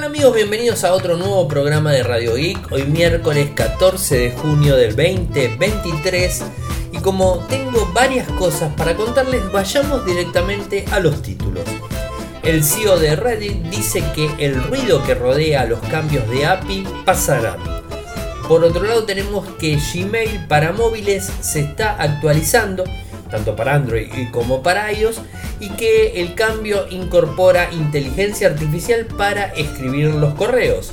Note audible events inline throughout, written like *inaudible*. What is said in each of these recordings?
tal amigos? Bienvenidos a otro nuevo programa de Radio Geek. Hoy miércoles 14 de junio del 2023 y como tengo varias cosas para contarles, vayamos directamente a los títulos. El CEO de Reddit dice que el ruido que rodea los cambios de API pasarán. Por otro lado tenemos que Gmail para móviles se está actualizando, tanto para Android como para iOS, y que el cambio incorpora inteligencia artificial para escribir los correos.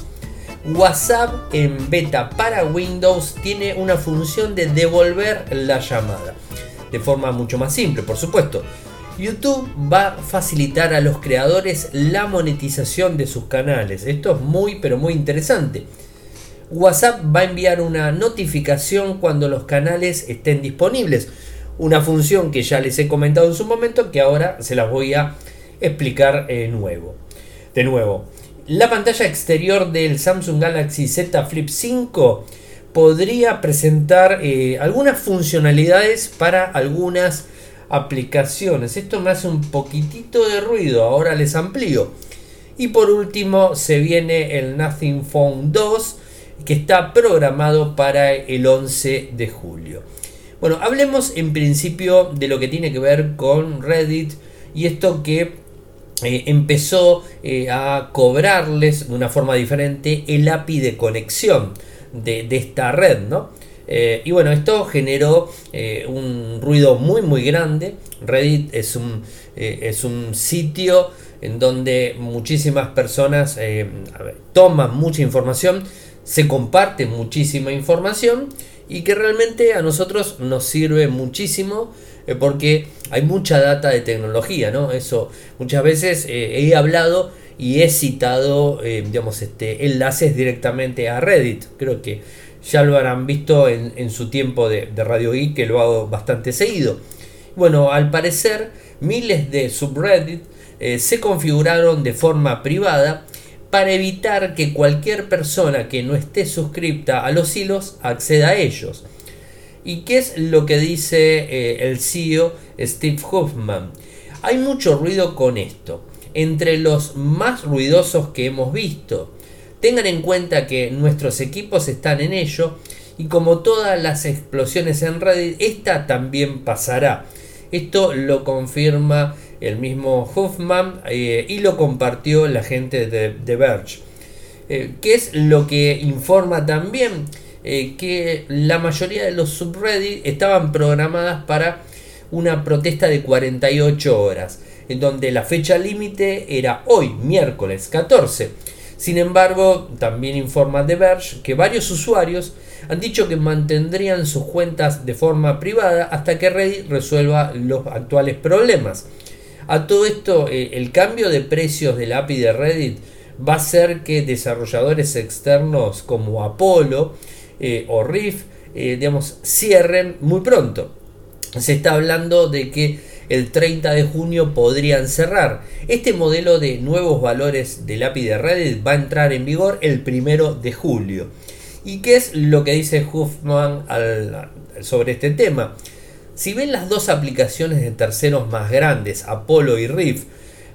WhatsApp en beta para Windows tiene una función de devolver la llamada, de forma mucho más simple, por supuesto. YouTube va a facilitar a los creadores la monetización de sus canales. Esto es muy pero muy interesante. WhatsApp va a enviar una notificación cuando los canales estén disponibles. Una función que ya les he comentado en su momento que ahora se las voy a explicar eh, nuevo. De nuevo, la pantalla exterior del Samsung Galaxy Z Flip 5 podría presentar eh, algunas funcionalidades para algunas aplicaciones. Esto me hace un poquitito de ruido, ahora les amplío. Y por último se viene el Nothing Phone 2 que está programado para el 11 de julio. Bueno, hablemos en principio de lo que tiene que ver con Reddit y esto que eh, empezó eh, a cobrarles de una forma diferente el API de conexión de, esta red, ¿no? Eh, y bueno, esto generó un ruido muy muy grande. Reddit es un, es un sitio en donde muchísimas personas toman mucha información, se comparte muchísima información y que realmente a nosotros nos sirve muchísimo eh, porque hay mucha data de tecnología, ¿no? Eso muchas veces eh, he hablado y he citado, eh, digamos, este, enlaces directamente a Reddit. Creo que ya lo habrán visto en, su tiempo de, Radio Geek, que lo hago bastante seguido. Bueno, al parecer, miles de subreddit se configuraron de forma privada para evitar que cualquier persona que no esté suscripta a los hilos acceda a ellos. ¿Y qué es lo que dice eh, el CEO Steve Hoffman? Hay mucho ruido con esto, entre los más ruidosos que hemos visto. Tengan en cuenta que nuestros equipos están en ello y como todas las explosiones en Reddit, esta también pasará. Esto lo confirma el mismo Hoffman eh, y lo compartió la gente de, The Verge. Eh, ¿Qué es lo que informa también? Eh, que la mayoría de los subreddits estaban programadas para una protesta de 48 horas, en donde la fecha límite era hoy, miércoles 14. Sin embargo, también informa The Verge que varios usuarios han dicho que mantendrían sus cuentas de forma privada hasta que Reddit resuelva los actuales problemas. A todo esto, eh, el cambio de precios del API de Reddit va a hacer que desarrolladores externos como Apollo eh, o Riff eh, digamos, cierren muy pronto. Se está hablando de que el 30 de junio podrían cerrar. Este modelo de nuevos valores del API de Reddit va a entrar en vigor el 1 de julio. ¿Y qué es lo que dice Huffman sobre este tema? Si ven las dos aplicaciones de terceros más grandes, Apollo y Riff,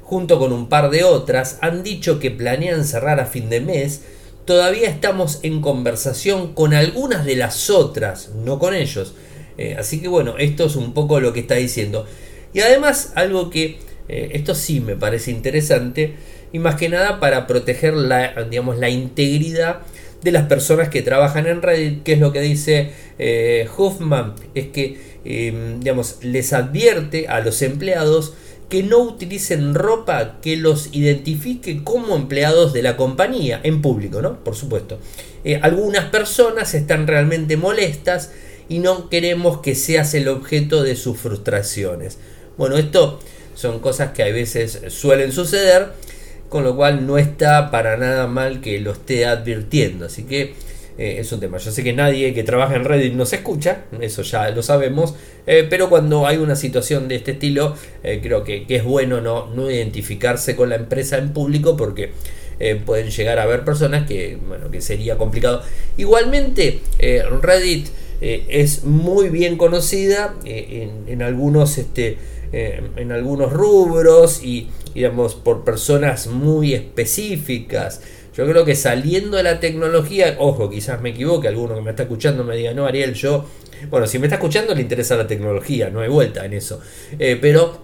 junto con un par de otras, han dicho que planean cerrar a fin de mes, todavía estamos en conversación con algunas de las otras, no con ellos. Eh, así que bueno, esto es un poco lo que está diciendo. Y además algo que, eh, esto sí me parece interesante, y más que nada para proteger la, digamos, la integridad de las personas que trabajan en Reddit, que es lo que dice eh, Huffman, es que Em, digamos, les advierte a los empleados que no utilicen ropa que los identifique como empleados de la compañía, en público, ¿no? Por supuesto. Eh, algunas personas están realmente molestas y no queremos que seas el objeto de sus frustraciones. Bueno, esto son cosas que a veces suelen suceder, con lo cual no está para nada mal que lo esté advirtiendo. Así que eh, es un tema. Yo sé que nadie que trabaja en Reddit nos escucha, eso ya lo sabemos, eh, pero cuando hay una situación de este estilo, eh, creo que, es bueno no, no, identificarse con la empresa en público porque pueden llegar a haber personas que, bueno, que sería complicado. Igualmente, Reddit es muy bien conocida en, en, algunos... Este, en algunos rubros y digamos por personas muy específicas Yo creo que saliendo de la tecnología, ojo, quizás me equivoque, alguno que me está escuchando me diga, no, Ariel, yo, bueno, si me está escuchando le interesa la tecnología, no hay vuelta en eso, eh, pero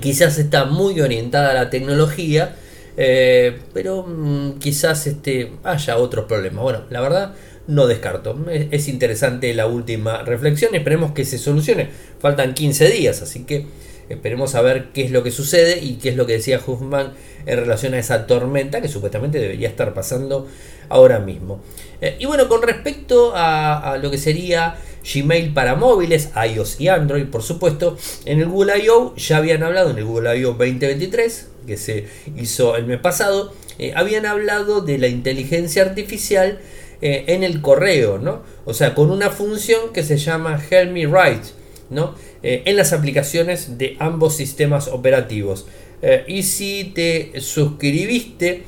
quizás está muy orientada a la tecnología, eh, pero mm, quizás este, haya otros problemas. Bueno, la verdad no descarto. Es, interesante la última reflexión, esperemos que se solucione. Faltan 15 días, así que esperemos a ver qué es lo que sucede y qué es lo que decía Huffman en relación a esa tormenta que supuestamente debería estar pasando ahora mismo. Eh, y bueno, con respecto a, lo que sería Gmail para móviles, iOS y Android, por supuesto, en el Google I.O. ya habían hablado, en el Google I.O. 2023, que se hizo el mes pasado, eh, habían hablado de la inteligencia artificial eh, en el correo, ¿no? O sea, con una función que se llama Help Me Write, ¿no? Eh, en las aplicaciones de ambos sistemas operativos. Eh, y si te suscribiste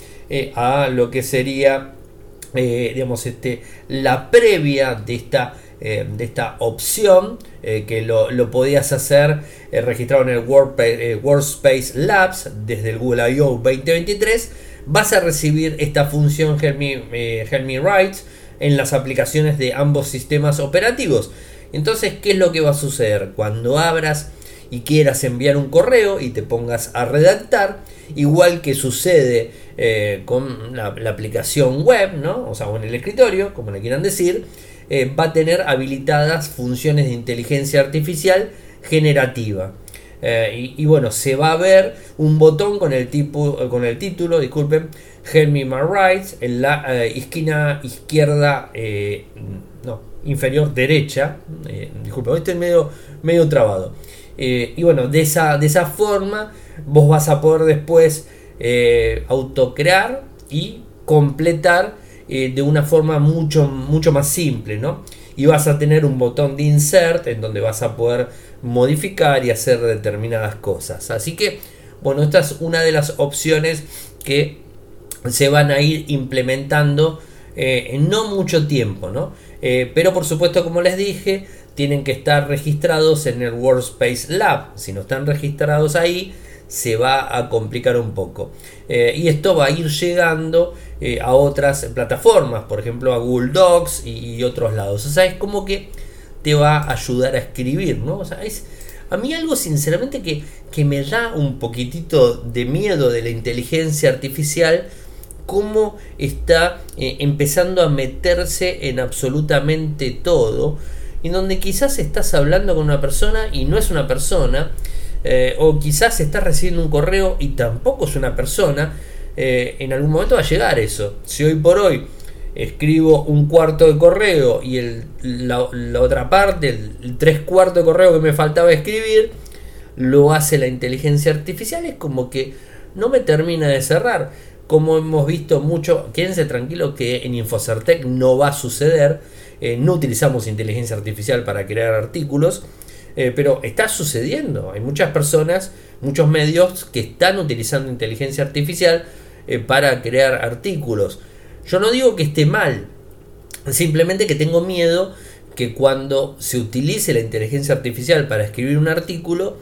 a lo que sería, digamos, este, la previa de esta de esta opción que lo, lo, podías hacer registrado en el Workspace Labs desde el Google I.O. 2023 vas a recibir esta función Help eh, en las aplicaciones de ambos sistemas operativos. Entonces, ¿qué es lo que va a suceder? Cuando abras y quieras enviar un correo y te pongas a redactar, igual que sucede eh, con la, aplicación web, ¿no? o sea, o en el escritorio, como le quieran decir, eh, va a tener habilitadas funciones de inteligencia artificial generativa. Eh, y, bueno, se va a ver un botón con el, tipo, con el título, disculpen, Help Me My Rights, en la esquina izquierda, eh, inferior derecha. disculpen, estoy medio, medio trabado. y bueno, de esa, de esa forma vos vas a poder después autocrear y completar de una forma mucho, mucho más simple, ¿no? Y vas a tener un botón de insert en donde vas a poder modificar y hacer determinadas cosas. Así que, bueno, esta es una de las opciones que se van a ir implementando eh, en no mucho tiempo, ¿no? Eh, pero por supuesto, como les dije, tienen que estar registrados en el Workspace Lab. Si no están registrados ahí, se va a complicar un poco. Eh, y esto va a ir llegando a otras plataformas, por ejemplo a Google Docs y, y, otros lados. O sea, es como que te va a ayudar a escribir, ¿no? O sea, es a mí algo sinceramente que, que me da un poquitito de miedo de la inteligencia artificial, cómo está eh, empezando a meterse en absolutamente todo, y donde quizás estás hablando con una persona y no es una persona, eh, o quizás estás recibiendo un correo y tampoco es una persona, eh, en algún momento va a llegar eso. Si hoy por hoy escribo un cuarto de correo y el, la, otra parte, el, tres cuartos de correo que me faltaba escribir, lo hace la inteligencia artificial, es como que no me termina de cerrar. Como hemos visto mucho, quédense tranquilos que en Infocertec no va a suceder, eh, no utilizamos inteligencia artificial para crear artículos, eh, pero está sucediendo. Hay muchas personas, muchos medios que están utilizando inteligencia artificial eh, para crear artículos. Yo no digo que esté mal, simplemente que tengo miedo que cuando se utilice la inteligencia artificial para escribir un artículo,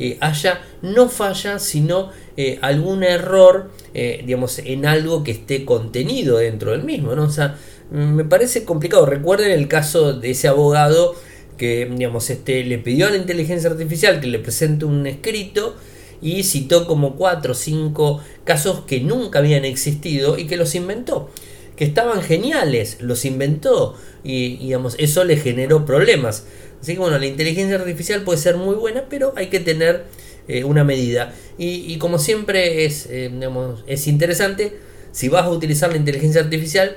eh, haya no falla, sino eh, algún error, eh, digamos, en algo que esté contenido dentro del mismo, ¿no? O sea, me parece complicado. Recuerden el caso de ese abogado que, digamos, este, le pidió a la inteligencia artificial que le presente un escrito y citó como cuatro o cinco casos que nunca habían existido y que los inventó, que estaban geniales, los inventó y digamos, eso le generó problemas. Así que bueno, la inteligencia artificial puede ser muy buena, pero hay que tener eh, una medida. Y, como siempre es, eh, es interesante, si vas a utilizar la inteligencia artificial,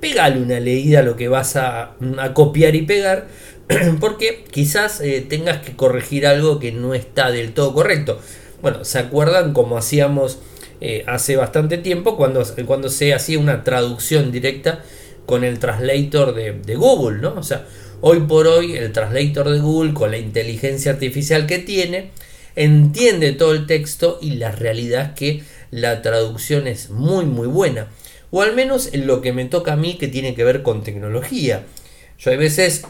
pégale una leída a lo que vas a, copiar y pegar, *clears throat* porque quizás eh, tengas que corregir algo que no está del todo correcto. Bueno, ¿se acuerdan cómo hacíamos hace bastante tiempo cuando, cuando se hacía una traducción directa con el translator de, Google, ¿no? O sea, hoy por hoy el translator de Google con la inteligencia artificial que tiene entiende todo el texto y la realidad es que la traducción es muy muy buena. O al menos en lo que me toca a mí que tiene que ver con tecnología. Yo a veces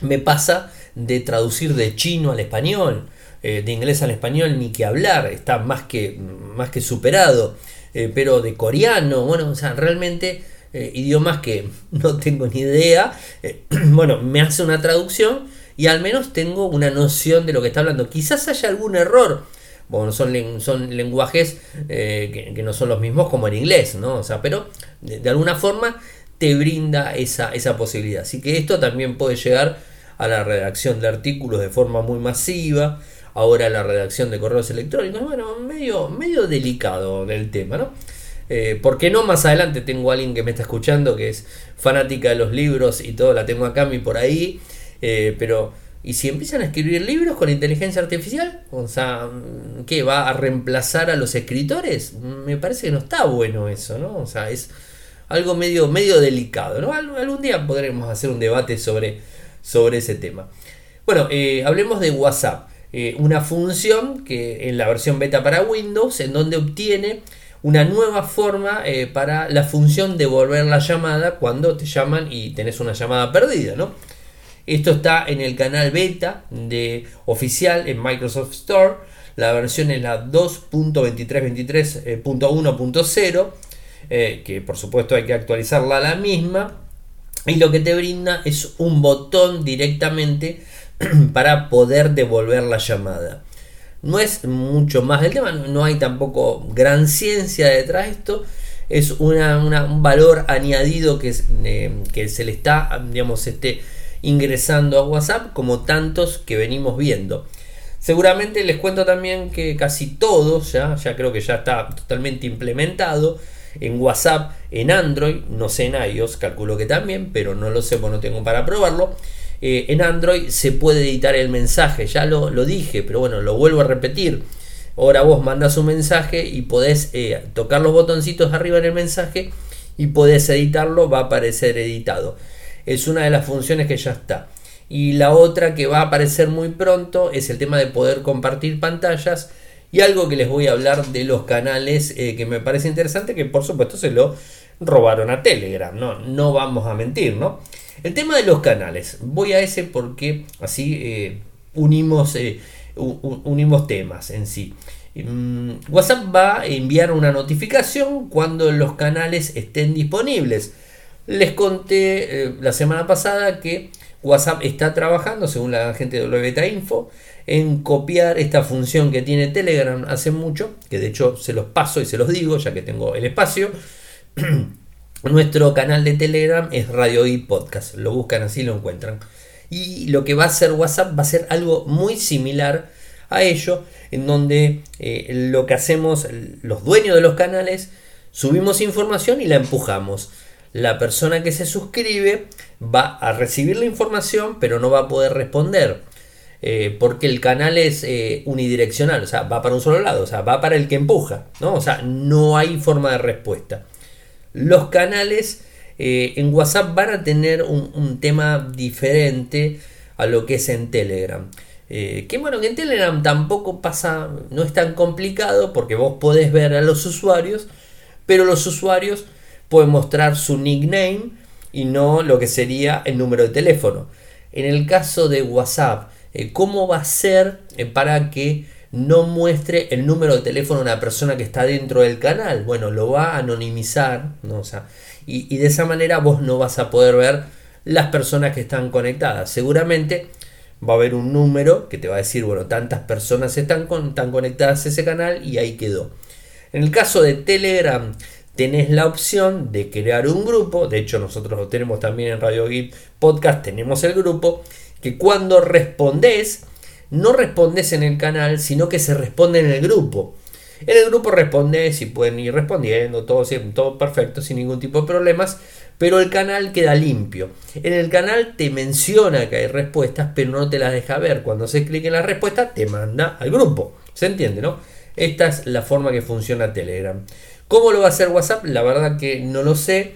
me pasa de traducir de chino al español eh, de inglés al español ni que hablar, está más que, más que superado. pero de coreano, bueno, o sea, realmente idiomas que *laughs* no tengo ni idea, *clears throat* bueno, me hace una traducción y al menos tengo una noción de lo que está hablando. Quizás haya algún error, bueno, son, son lenguajes que, no son los mismos como en inglés, ¿no? O sea, pero de, alguna forma te brinda esa, esa posibilidad. Así que esto también puede llegar a la redacción de artículos de forma muy masiva, ahora la redacción de correos electrónicos, bueno, medio, medio delicado del tema, ¿no? Eh, ¿Por qué no más adelante tengo a alguien que me está escuchando que es fanática de los libros y todo, la tengo acá mi por ahí, eh, pero ¿y si empiezan a escribir libros con inteligencia artificial? O sea, ¿qué va a reemplazar a los escritores? Me parece que no está bueno eso, ¿no? O sea, es algo medio, medio delicado, ¿no? Algún día podremos hacer un debate sobre sobre ese tema. Bueno, eh, hablemos de WhatsApp, eh, una función que en la versión beta para Windows, en donde obtiene una nueva forma eh, para la función de volver la llamada cuando te llaman y tenés una llamada perdida, ¿no? Esto está en el canal beta de oficial en Microsoft Store. La versión es la 2.2323.1.0, que por supuesto hay que actualizarla a la misma y lo que te brinda es un botón directamente *clears throat* para poder devolver la llamada. No es mucho más del tema, no hay tampoco gran ciencia detrás de esto. Es un valor añadido que, eh, que se le está, digamos, este, ingresando a WhatsApp como tantos que venimos viendo. Seguramente les cuento también que casi todos, ya, ya creo que ya está totalmente implementado, en WhatsApp, en Android, no sé en iOS, calculo que también, pero no lo sé, porque no tengo para probarlo. Eh, en Android se puede editar el mensaje, ya lo, lo, dije, pero bueno, lo vuelvo a repetir. Ahora vos mandas un mensaje y podés eh, tocar los botoncitos arriba en el mensaje y podés editarlo, va a aparecer editado. Es una de las funciones que ya está. Y la otra que va a aparecer muy pronto es el tema de poder compartir pantallas y algo que les voy a hablar de los canales eh, que me parece interesante, que por supuesto se lo robaron a Telegram, ¿no? No vamos a mentir, ¿no? El tema de los canales, voy a ese porque así eh, unimos, eh, unimos temas en sí. Mm, WhatsApp va a enviar una notificación cuando los canales estén disponibles. Les conté la semana pasada que WhatsApp está trabajando, según la gente de WTA Info, en copiar esta función que tiene Telegram hace mucho, que de hecho se los paso y se los digo, ya que tengo el espacio. *clears throat* Nuestro canal de Telegram es Radio y Podcast, lo buscan así lo encuentran. Y lo que va a hacer WhatsApp va a ser algo muy similar a ello, en donde eh, lo que hacemos los dueños de los canales, subimos información y la empujamos. La persona que se suscribe va a recibir la información, pero no va a poder responder. Eh, porque el canal es eh, unidireccional, o sea, va para un solo lado, o sea, va para el que empuja, ¿no? O sea, no hay forma de respuesta. Los canales eh, en WhatsApp van a tener un, tema diferente a lo que es en Telegram. que bueno, que en Telegram tampoco pasa, no es tan complicado porque vos podés ver a los usuarios, pero los usuarios pueden mostrar su nickname y no lo que sería el número de teléfono. En el caso de WhatsApp, eh, cómo va a ser eh, para que no muestre el número de teléfono de una persona que está dentro del canal. Bueno, lo va a anonimizar, ¿no? y, de esa manera vos no vas a poder ver las personas que están conectadas. Seguramente va a haber un número que te va a decir, bueno, tantas personas están, están conectadas a ese canal y ahí quedó. En el caso de Telegram, tenés la opción de crear un grupo. De hecho, nosotros lo tenemos también en Radio Geek Podcast, tenemos el grupo que cuando respondes, no respondes en el canal, sino que se responde en el grupo. En el grupo respondes y pueden ir respondiendo, todo, todo perfecto, sin ningún tipo de problemas, pero el canal queda limpio. En el canal te menciona que hay respuestas, pero no te las deja ver. Cuando se clic en la respuesta, te manda al grupo. ¿Se entiende, no? Esta es la forma que funciona Telegram. ¿Cómo lo va a hacer WhatsApp? La verdad que no lo sé,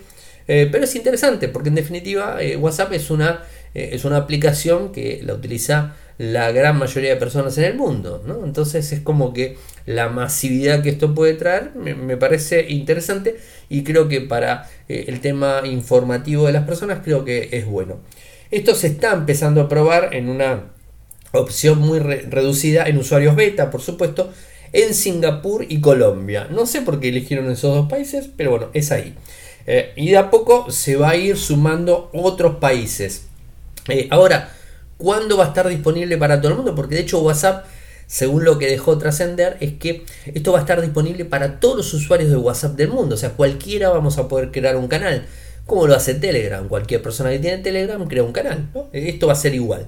eh, pero es interesante porque en definitiva eh, WhatsApp es una eh, es una aplicación que la utiliza la gran mayoría de personas en el mundo. Entonces es como que la masividad que esto puede traer me, parece interesante y creo que para eh, el tema informativo de las personas creo que es bueno. Esto se está empezando a probar en una opción muy reducida en usuarios beta, por supuesto, en Singapur y Colombia. No sé por qué eligieron esos dos países, pero bueno, es ahí. Eh, y de a poco se va a ir sumando otros países. Eh, ahora, ¿cuándo va a estar disponible para todo el mundo? Porque de hecho WhatsApp, según lo que dejó trascender, es que esto va a estar disponible para todos los usuarios de WhatsApp del mundo. O sea, cualquiera vamos a poder crear un canal. Como lo hace Telegram. Cualquier persona que tiene Telegram crea un canal. Esto va a ser igual.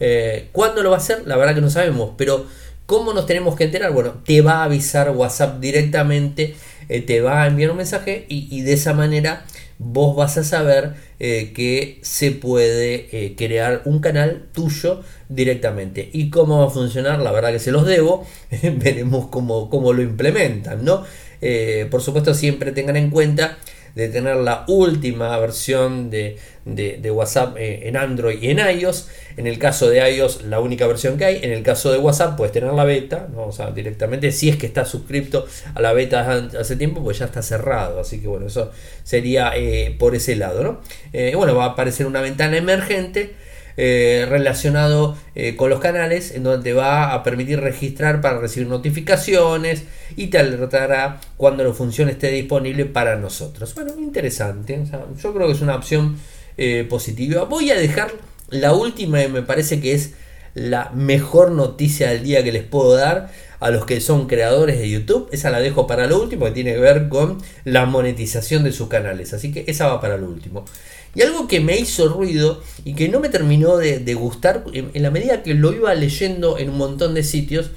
Eh, ¿Cuándo lo va a hacer? La verdad que no sabemos. Pero ¿cómo nos tenemos que enterar? Bueno, te va a avisar WhatsApp directamente. Eh, te va a enviar un mensaje y, de esa manera vos vas a saber eh, que se puede crear un canal tuyo directamente. ¿Y cómo va a funcionar? La verdad que se los debo. *laughs* Veremos cómo, cómo, lo implementan, ¿no? por supuesto, siempre tengan en cuenta de tener la última versión de, WhatsApp eh, en Android y en iOS. En el caso de iOS, la única versión que hay. En el caso de WhatsApp, puedes tener la beta, ¿no? directamente. Si es que estás suscrito a la beta hace tiempo, pues ya está cerrado. Así que bueno, eso sería eh, por ese lado. ¿no? Eh, bueno, va a aparecer una ventana emergente eh, relacionado eh, con los canales en donde te va a permitir registrar para recibir notificaciones y te alertará cuando la función esté disponible para nosotros. Bueno, interesante. yo creo que es una opción eh, positiva. Voy a dejar la última y me parece que es la mejor noticia del día que les puedo dar a los que son creadores de YouTube. Esa la dejo para lo último, que tiene que ver con la monetización de sus canales. Así que esa va para lo último. Y algo que me hizo ruido y que no me terminó de, gustar, en, la medida que lo iba leyendo en un montón de sitios,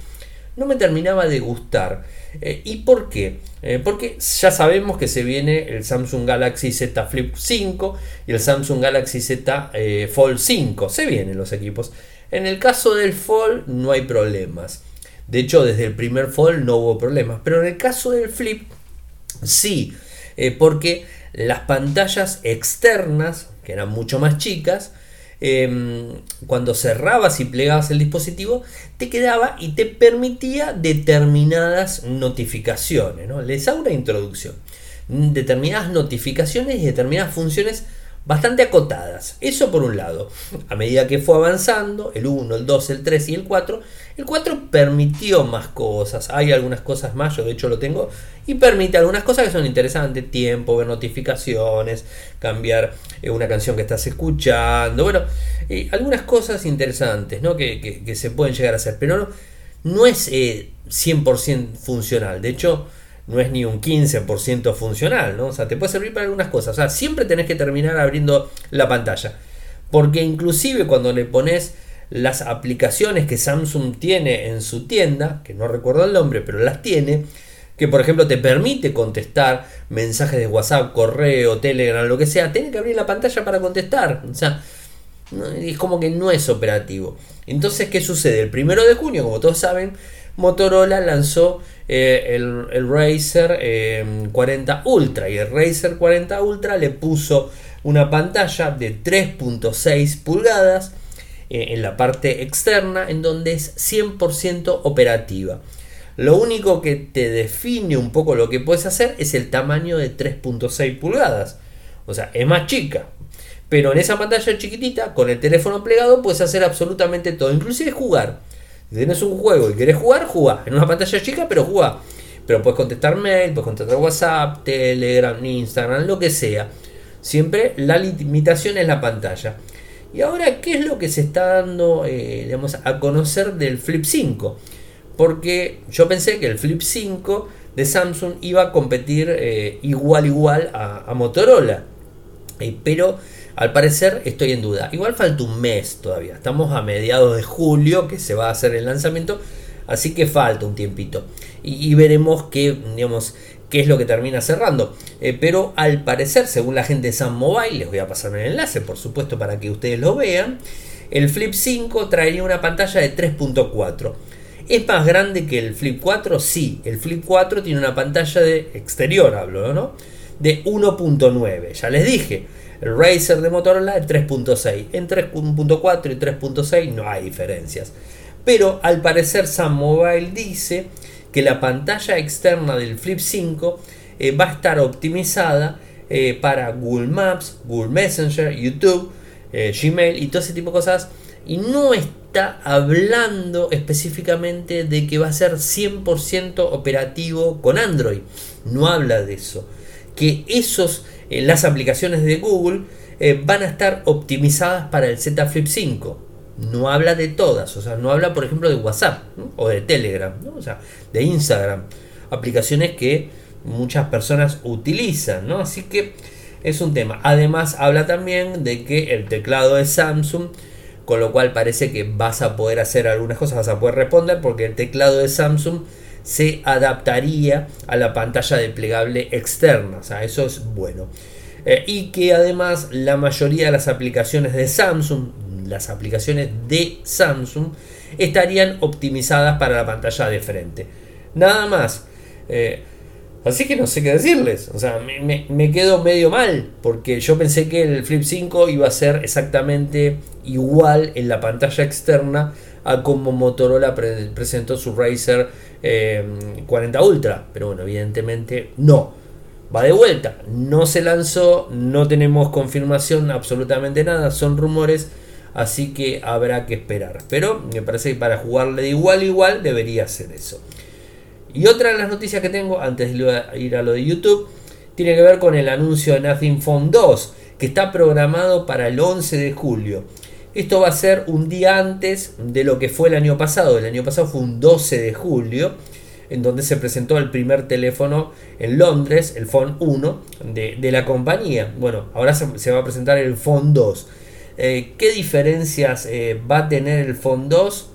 no me terminaba de gustar. Eh, ¿Y por qué? Eh, porque ya sabemos que se viene el Samsung Galaxy Z Flip 5 y el Samsung Galaxy Z eh, Fold 5. Se vienen los equipos. En el caso del Fold no hay problemas. De hecho, desde el primer Fold no hubo problemas. Pero en el caso del Flip, sí. porque las pantallas externas, que eran mucho más chicas, em, cuando cerrabas y plegabas el dispositivo, te quedaba y te permitía determinadas notificaciones. ¿no? Les hago una introducción. Determinadas notificaciones y determinadas funciones bastante acotadas. Eso por un lado. A medida que fue avanzando, el 1, el 2, el 3 y el 4, el 4 permitió más cosas. Hay algunas cosas más, yo de hecho lo tengo, y permite algunas cosas que son interesantes. Tiempo, ver notificaciones, cambiar eh, una canción que estás escuchando. Bueno, eh, algunas cosas interesantes ¿no? que, se pueden llegar a hacer, pero no, no es 100% eh, funcional. De hecho, no es ni un 15% funcional, ¿no? O sea, te puede servir para algunas cosas. O sea, siempre tenés que terminar abriendo la pantalla. Porque inclusive cuando le pones las aplicaciones que Samsung tiene en su tienda, que no recuerdo el nombre, pero las tiene, que por ejemplo te permite contestar mensajes de WhatsApp, correo, Telegram, lo que sea, tiene que abrir la pantalla para contestar. O sea, es como que no es operativo. Entonces, ¿qué sucede? El primero de junio, como todos saben, Motorola lanzó eh, el, el, Razer 40 eh, Ultra y el Razer 40 Ultra le puso una pantalla de 3.6 pulgadas eh, en la parte externa en donde es 100% operativa. Lo único que te define un poco lo que puedes hacer es el tamaño de 3.6 pulgadas. O sea, es más chica. Pero en esa pantalla chiquitita, con el teléfono plegado, puedes hacer absolutamente todo, inclusive jugar. Si tienes un juego y quieres jugar, juega. En una pantalla chica, pero juega. Pero puedes contestar mail, puedes contestar WhatsApp, Telegram, Instagram, lo que sea. Siempre la limitación es la pantalla. Y ahora, ¿qué es lo que se está dando eh, a conocer del Flip 5? Porque yo pensé que el Flip 5 de Samsung iba a competir eh, igual igual a, Motorola. Eh, pero al parecer estoy en duda. Igual falta un mes todavía. Estamos a mediados de julio que se va a hacer el lanzamiento. Así que falta un tiempito. Y, veremos qué, digamos, qué es lo que termina cerrando. Eh, pero al parecer, según la gente de Sam Mobile, les voy a pasar el enlace, por supuesto, para que ustedes lo vean. El Flip 5 traería una pantalla de 3.4. ¿Es más grande que el Flip 4? Sí, el Flip 4 tiene una pantalla de exterior, hablo, ¿no? De 1.9. Ya les dije, el Razer de Motorola es 3.6. En 3.4 y 3.6 no hay diferencias. Pero al parecer Sam Mobile dice que la pantalla externa del Flip 5 eh, va a estar optimizada eh, para Google Maps, Google Messenger, YouTube, eh, Gmail y todo ese tipo de cosas y no está hablando específicamente de que va a ser 100% operativo con Android. No habla de eso. Que esos, eh, las aplicaciones de Google eh, van a estar optimizadas para el Z Flip 5. No habla de todas, o sea, no habla por ejemplo de WhatsApp o de Telegram, o sea, de Instagram. Aplicaciones que muchas personas utilizan, ¿no? Así que es un tema. Además, habla también de que el teclado de Samsung, con lo cual parece que vas a poder hacer algunas cosas, vas a poder responder, porque el teclado de Samsung se adaptaría a la pantalla desplegable externa, o sea, eso es bueno. Eh, y que además la mayoría de las aplicaciones de Samsung, las aplicaciones de Samsung, estarían optimizadas para la pantalla de frente. Nada más. Eh, Así que no sé qué decirles. O sea, me, quedo medio mal. Porque yo pensé que el Flip 5 iba a ser exactamente igual en la pantalla externa a como Motorola presentó su Razer 40 eh, Ultra. Pero bueno, evidentemente no. Va de vuelta. No se lanzó. No tenemos confirmación absolutamente nada. Son rumores. Así que habrá que esperar. Pero me parece que para jugarle de igual a igual debería ser eso. Y otra de las noticias que tengo, antes de ir a lo de YouTube, tiene que ver con el anuncio de Nothing Phone 2, que está programado para el 11 de julio. Esto va a ser un día antes de lo que fue el año pasado. El año pasado fue un 12 de julio, en donde se presentó el primer teléfono en Londres, el Phone 1 de, la compañía. Bueno, ahora se, va a presentar el Phone 2. Eh, ¿Qué diferencias eh, va a tener el Phone 2?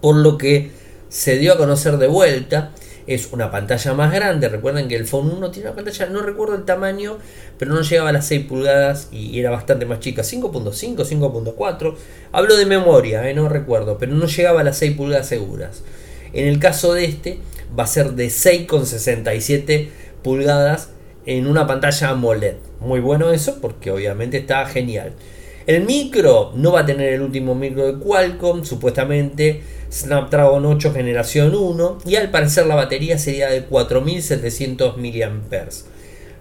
Por lo que se dio a conocer de vuelta. Es una pantalla más grande. Recuerden que el Phone 1 tiene una pantalla, no recuerdo el tamaño, pero no llegaba a las 6 pulgadas y era bastante más chica. 5.5, 5.4. Hablo de memoria, eh, no recuerdo, pero no llegaba a las 6 pulgadas seguras. En el caso de este, va a ser de 6,67 pulgadas en una pantalla AMOLED. Muy bueno eso porque obviamente está genial. El micro no va a tener el último micro de Qualcomm, supuestamente Snapdragon 8 generación 1 y al parecer la batería sería de 4700 mAh.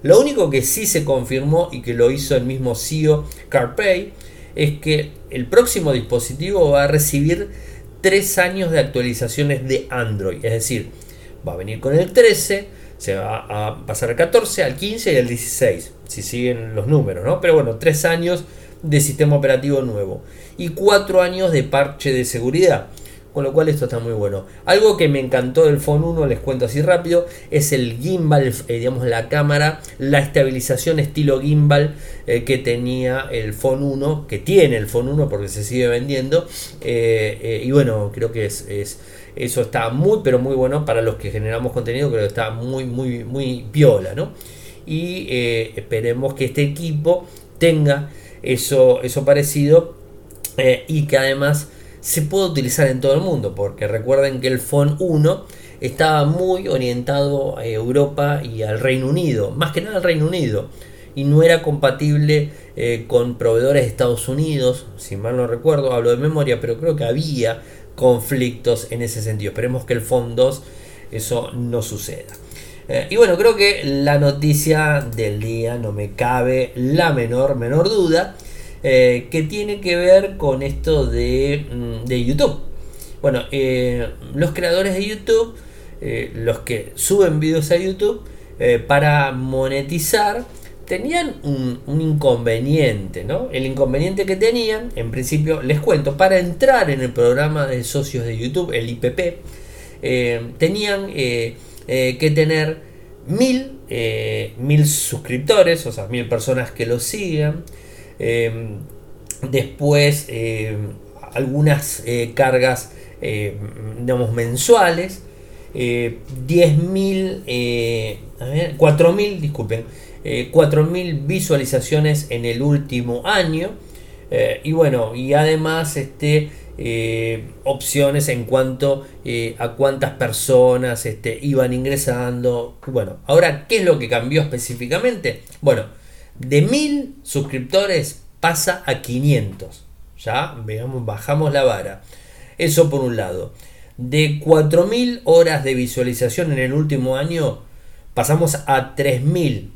Lo único que sí se confirmó y que lo hizo el mismo CEO CarPay es que el próximo dispositivo va a recibir 3 años de actualizaciones de Android, es decir, va a venir con el 13, se va a pasar al 14, al 15 y al 16, si siguen los números, ¿no? Pero bueno, 3 años de sistema operativo nuevo y 4 años de parche de seguridad. Con lo cual esto está muy bueno. Algo que me encantó del Phone 1, les cuento así rápido, es el gimbal, eh, digamos la cámara, la estabilización estilo gimbal eh, que tenía el Phone 1, que tiene el Phone 1 porque se sigue vendiendo. Eh, y bueno, creo que es, eso está muy, pero muy bueno para los que generamos contenido, creo que está muy, muy, muy piola, ¿no? Y esperemos que este equipo tenga eso, eso parecido y que además se puede utilizar en todo el mundo, porque recuerden que el Phone 1 estaba muy orientado a Europa y al Reino Unido, más que nada al Reino Unido, y no era compatible eh, con proveedores de Estados Unidos, si mal no recuerdo, hablo de memoria, pero creo que había conflictos en ese sentido. Esperemos que el Phone 2 eso no suceda. Eh, y bueno, creo que la noticia del día no me cabe la menor, menor duda eh, que tiene que ver con esto de, mm, YouTube. Bueno, eh, los creadores de YouTube, los que suben videos a YouTube, para monetizar, tenían un, un, inconveniente, ¿no? El inconveniente que tenían, en principio, les cuento, para entrar en el programa de socios de YouTube, el IPP, tenían que tener mil, mil suscriptores, o sea, mil personas que lo sigan, Em, después em, algunas eh, cargas em, digamos mensuales. 10.000, eh, 4.000, eh, disculpen, 4.000 visualizaciones en el último año. y bueno, y además este, opciones en cuanto a cuántas personas este, iban ingresando. Bueno, ahora, ¿qué es lo que cambió específicamente? Bueno, de 1000 suscriptores pasa a 500. Ya, veamos, bajamos la vara. Eso por un lado. De 4000 horas de visualización en el último año, pasamos a 3000.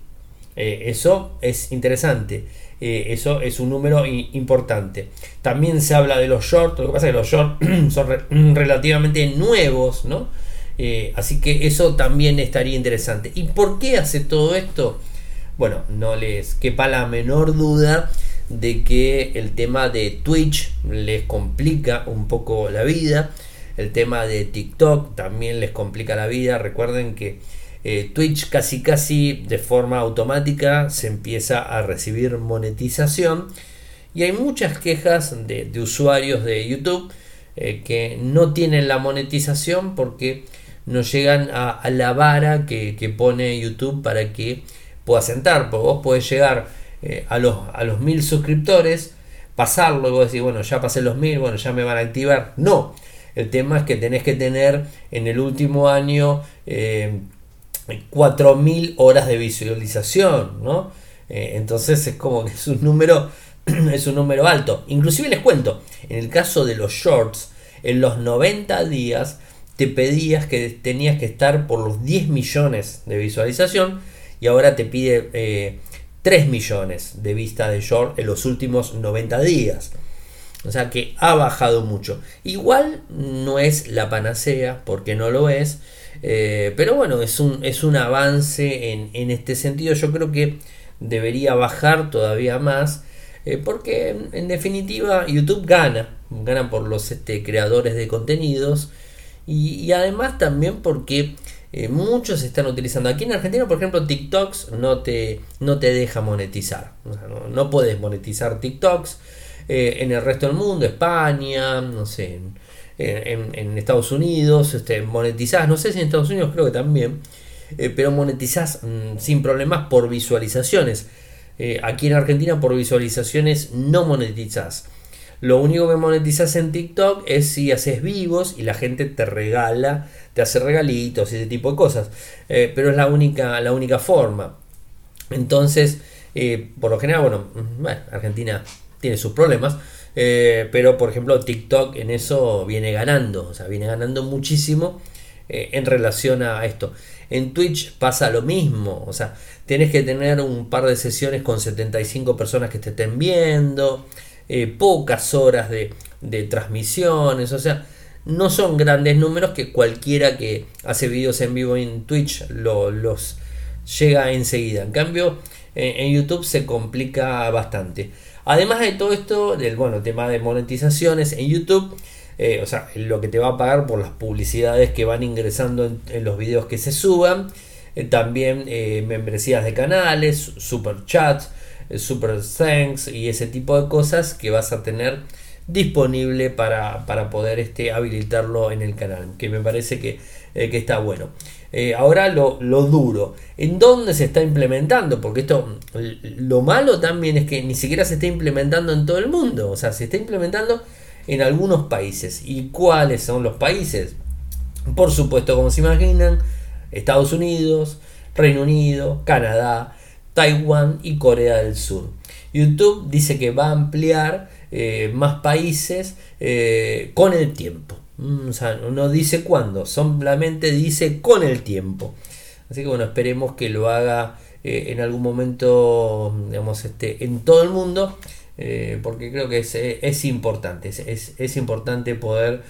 eso es interesante. Eso es un número importante. También se habla de los shorts, lo que pasa es que los shorts *clears throat* son relativamente nuevos, ¿no? así que eso también estaría interesante. ¿Y por qué hace todo esto? Bueno, no les quepa la menor duda de que el tema de Twitch les complica un poco la vida. El tema de TikTok también les complica la vida. Recuerden que eh, Twitch casi casi de forma automática se empieza a recibir monetización. Y hay muchas quejas de, usuarios de YouTube eh, que no tienen la monetización porque no llegan a, la vara que, pone YouTube para que puedas entrar. Porque vos podés llegar eh, a, los, a los mil suscriptores, pasarlo y vos decís, bueno, ya pasé los mil, bueno, ya me van a activar. No, el tema es que tenés que tener en el último año 4.000 horas de visualización, ¿no? Eh, entonces es como que es un número *clears throat* es un número alto. Inclusive les cuento, en el caso de los shorts, en los 90 días te pedías que tenías que estar por los 10 millones de visualización y ahora te pide eh, 3 millones de vistas de short en los últimos 90 días. O sea que ha bajado mucho. Igual no es la panacea, porque no lo es. Eh, pero bueno, es un, es un avance en, este sentido. Yo creo que debería bajar todavía más. Eh, porque en, definitiva YouTube gana. Gana por los este, creadores de contenidos. y además también porque eh, muchos están utilizando. Aquí en Argentina, por ejemplo, TikToks no te, no te deja monetizar. no, puedes monetizar TikToks. Eh, en el resto del mundo, España, no sé, en, Estados Unidos, este, monetizás, no sé si en Estados Unidos creo que también, eh, pero monetizás mm, sin problemas por visualizaciones. aquí en Argentina por visualizaciones no monetizás. Lo único que monetizas en TikTok es si haces vivos y la gente te regala, te hace regalitos y ese tipo de cosas. Eh, pero es la única, la única forma. Entonces, eh, por lo general, bueno, Argentina tiene sus problemas. Eh, pero por ejemplo TikTok en eso viene ganando, o sea, viene ganando muchísimo en relación a esto. En Twitch pasa lo mismo, o sea, tienes que tener un par de sesiones con 75 personas que te estén viendo. Eh, pocas horas de, transmisiones, o sea, no son grandes números que cualquiera que hace vídeos en vivo en Twitch los llega enseguida. En cambio, en, YouTube se complica bastante. Además de todo esto, del bueno, tema de monetizaciones en YouTube, eh, o sea, lo que te va a pagar por las publicidades que van ingresando en, los videos que se suban, eh, también membresías de canales, super chats, super thanks y ese tipo de cosas que vas a tener disponible para, poder este, habilitarlo en el canal, que me parece que, eh, está bueno. Eh, ahora lo, duro, ¿en dónde se está implementando? Porque esto, lo malo también es que ni siquiera se está implementando en todo el mundo, o sea, se está implementando en algunos países. ¿Y cuáles son los países? Por supuesto, como se imaginan, Estados Unidos, Reino Unido, Canadá, Taiwán y Corea del Sur. YouTube dice que va a ampliar eh, más países eh, con el tiempo. Mm, no dice cuándo, solamente dice con el tiempo. Así que bueno, esperemos que lo haga eh, en algún momento, digamos, este, en todo el mundo, porque creo que es, importante, es, es, importante poder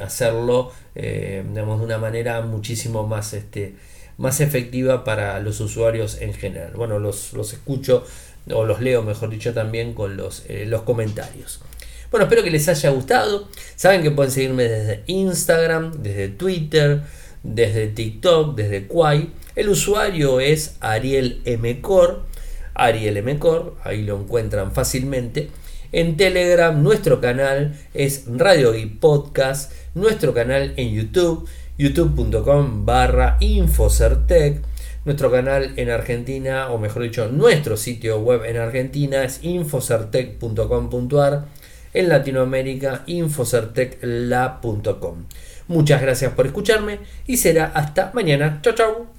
hacerlo, digamos, de una manera muchísimo más, este, más efectiva para los usuarios en general. Bueno, los, escucho o los leo, mejor dicho, también con los, eh, los comentarios. Bueno, espero que les haya gustado. Saben que pueden seguirme desde Instagram, desde Twitter, desde TikTok, desde Quai. El usuario es Ariel Mcor. Ariel Mcor, ahí lo encuentran fácilmente. En Telegram, nuestro canal es Radio y Podcast. Nuestro canal en YouTube youtube.com barra infocertec. Nuestro canal en Argentina, o mejor dicho, nuestro sitio web en Argentina es infocertec.com.ar. En Latinoamérica, infocertecla.com. Muchas gracias por escucharme y será hasta mañana. Chao, chao.